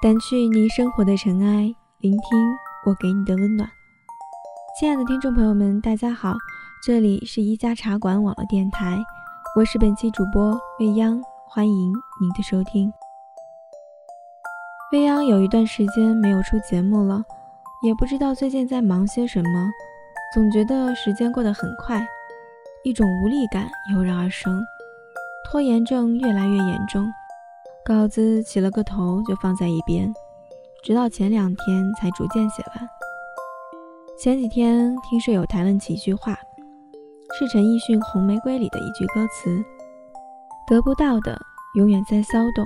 掸去你生活的尘埃，聆听我给你的温暖。亲爱的听众朋友们，大家好，这里是一家茶馆网络电台，我是本期主播未央，欢迎您的收听。未央有一段时间没有出节目了，也不知道最近在忙些什么，总觉得时间过得很快，一种无力感油然而生，拖延症越来越严重。稿子起了个头就放在一边，直到前两天才逐渐写完。前几天听舍友谈论起一句话，是陈奕迅《红玫瑰》里的一句歌词：“得不到的永远在骚动，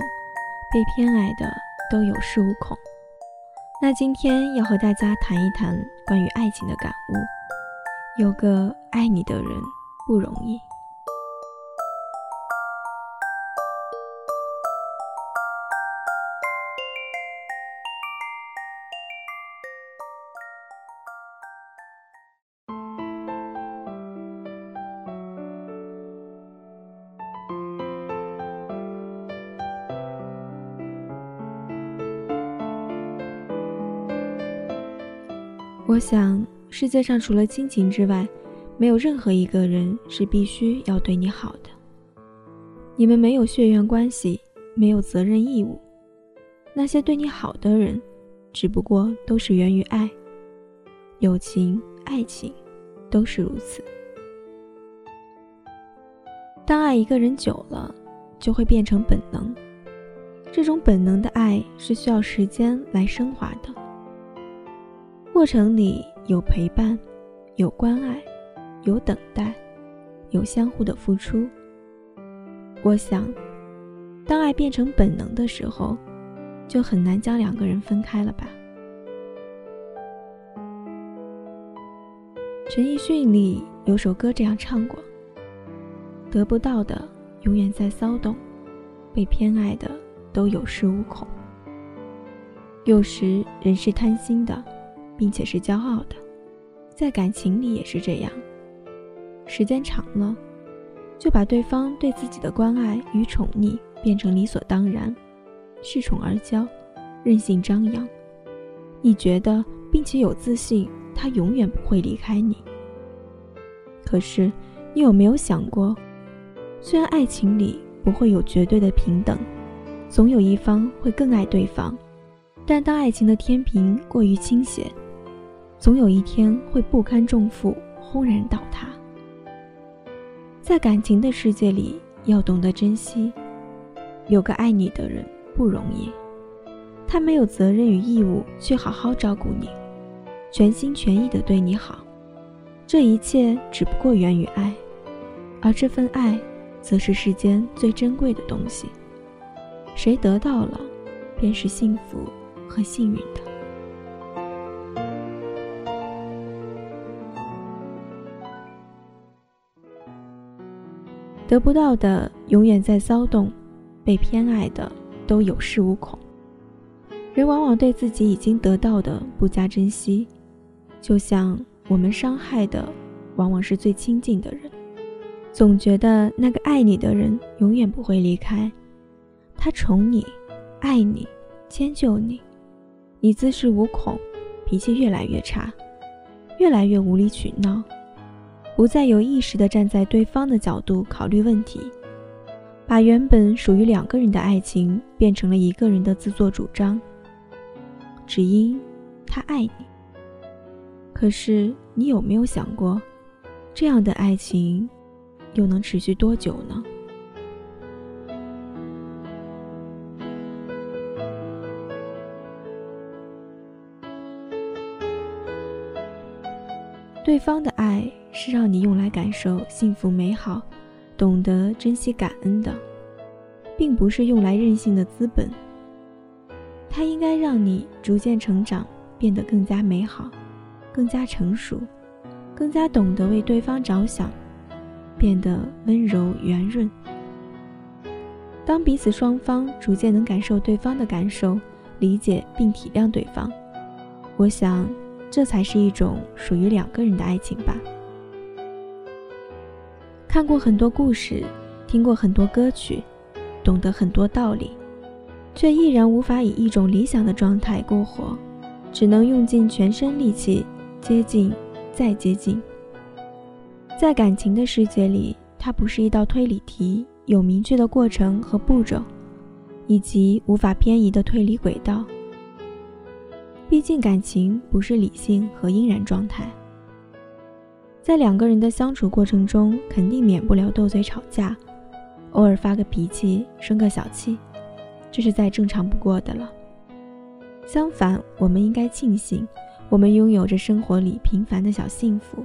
被偏爱的都有恃无恐。”那今天要和大家谈一谈关于爱情的感悟。有个爱你的人不容易。我想，世界上除了亲情之外，没有任何一个人是必须要对你好的。你们没有血缘关系，没有责任义务。那些对你好的人，只不过都是源于爱。友情、爱情，都是如此。当爱一个人久了，就会变成本能。这种本能的爱是需要时间来升华的。过程里有陪伴，有关爱，有等待，有相互的付出。我想，当爱变成本能的时候，就很难将两个人分开了吧。陈奕迅里有首歌这样唱过：“得不到的永远在骚动，被偏爱的都有恃无恐。”有时人是贪心的。并且是骄傲的，在感情里也是这样。时间长了，就把对方对自己的关爱与宠溺变成理所当然，恃宠而骄，任性张扬。你觉得，并且有自信，他永远不会离开你。可是，你有没有想过，虽然爱情里不会有绝对的平等，总有一方会更爱对方，但当爱情的天平过于倾斜。总有一天会不堪重负，轰然倒塌。在感情的世界里，要懂得珍惜。有个爱你的人不容易，他没有责任与义务去好好照顾你，全心全意的对你好。这一切只不过源于爱，而这份爱，则是世间最珍贵的东西。谁得到了，便是幸福和幸运的。得不到的永远在骚动，被偏爱的都有恃无恐。人往往对自己已经得到的不加珍惜，就像我们伤害的往往是最亲近的人，总觉得那个爱你的人永远不会离开，他宠你，爱你，迁就你，你自恃无恐，脾气越来越差，越来越无理取闹。不再有意识地站在对方的角度考虑问题，把原本属于两个人的爱情变成了一个人的自作主张。只因他爱你。可是你有没有想过，这样的爱情又能持续多久呢？对方的爱。是让你用来感受幸福美好，懂得珍惜感恩的，并不是用来任性的资本。它应该让你逐渐成长，变得更加美好，更加成熟，更加懂得为对方着想，变得温柔圆润。当彼此双方逐渐能感受对方的感受，理解并体谅对方，我想，这才是一种属于两个人的爱情吧。看过很多故事，听过很多歌曲，懂得很多道理，却依然无法以一种理想的状态过活，只能用尽全身力气接近，再接近。在感情的世界里，它不是一道推理题，有明确的过程和步骤，以及无法偏移的推理轨道。毕竟，感情不是理性和应然状态。在两个人的相处过程中，肯定免不了斗嘴吵架，偶尔发个脾气，生个小气，这是再正常不过的了。相反，我们应该庆幸，我们拥有着生活里平凡的小幸福，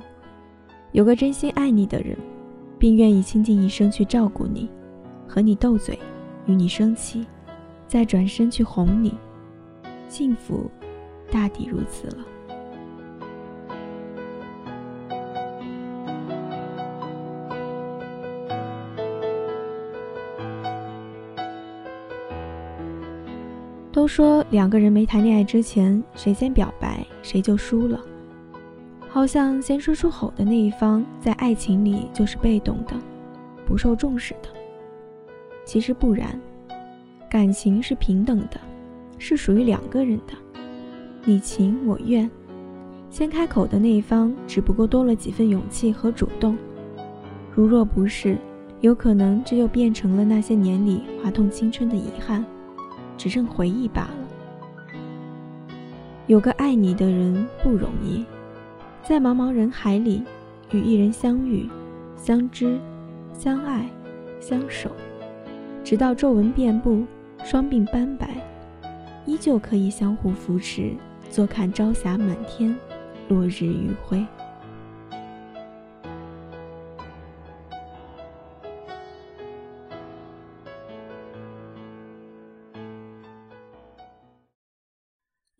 有个真心爱你的人，并愿意倾尽一生去照顾你，和你斗嘴，与你生气，再转身去哄你，幸福，大抵如此了。说两个人没谈恋爱之前，谁先表白谁就输了，好像先说出口的那一方在爱情里就是被动的，不受重视的。其实不然，感情是平等的，是属于两个人的，你情我愿，先开口的那一方只不过多了几分勇气和主动。如若不是，有可能这就变成了那些年里划痛青春的遗憾。只剩回忆罢了。有个爱你的人不容易，在茫茫人海里与一人相遇、相知、相爱、相守，直到皱纹遍布、双鬓斑白，依旧可以相互扶持，坐看朝霞满天，落日余晖。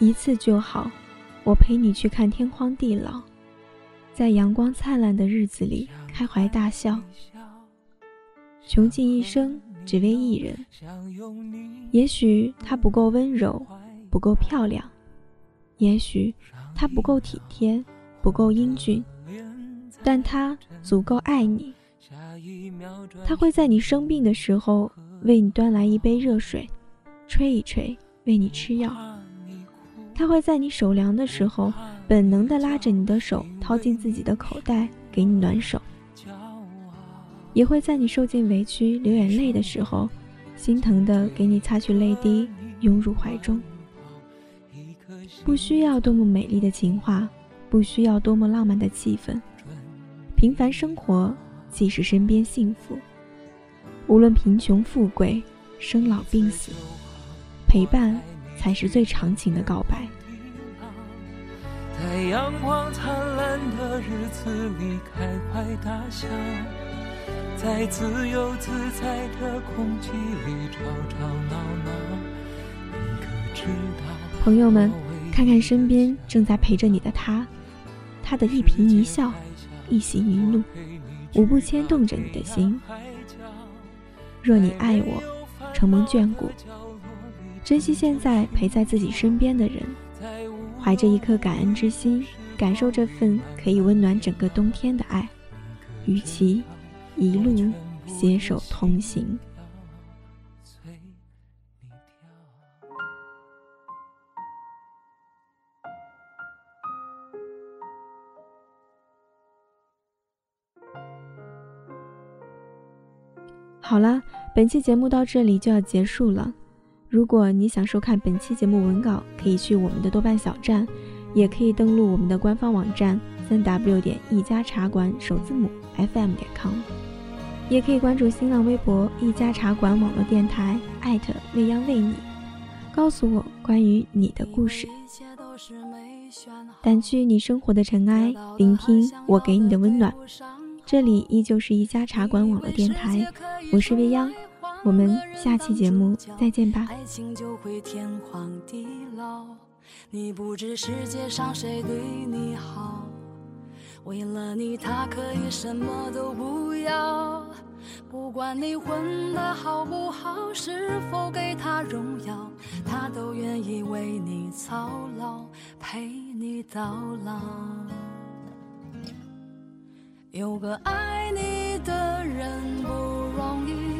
一次就好，我陪你去看天荒地老，在阳光灿烂的日子里开怀大笑。穷尽一生只为一人，也许他不够温柔，不够漂亮，也许他不够体贴，不够英俊，但他足够爱你。他会在你生病的时候为你端来一杯热水，吹一吹，为你吃药。他会在你手凉的时候，本能地拉着你的手，掏进自己的口袋给你暖手；也会在你受尽委屈、流眼泪的时候，心疼地给你擦去泪滴，拥入怀中。不需要多么美丽的情话，不需要多么浪漫的气氛，平凡生活即是身边幸福。无论贫穷富贵、生老病死，陪伴。才是最长情的告白。在阳光灿烂的日子里开怀大笑，在自由自在的空气里吵吵闹闹。朋友们，看看身边正在陪着你的他，他的一颦一笑，一喜一怒，无不牵动着你的心。若你爱我，承蒙眷顾。珍惜现在陪在自己身边的人怀着一颗感恩之心感受这份可以温暖整个冬天的爱与其一路携手同行好了本期节目到这里就要结束了。如果你想收看本期节目文稿，可以去我们的豆瓣小站，也可以登录我们的官方网站三 w 点一家茶馆首字母 fm 点 com，也可以关注新浪微博一家茶馆网络电台艾特未央为你，告诉我关于你的故事。掸去你生活的尘埃，聆听我给你的温暖。这里依旧是一家茶馆网络电台，我是未央。我们下期节目再见吧。爱情就会天荒地老你不知世界上谁对你好为了你他可以什么都不要不管你混的好不好是否给他荣耀他都愿意为你操劳陪你到老有个爱你的人不容易。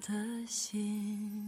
的心。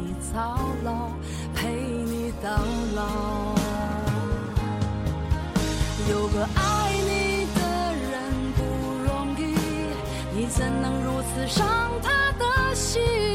操劳，陪你到老。有个爱你的人不容易，你怎能如此伤他的心？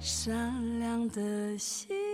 善良的心。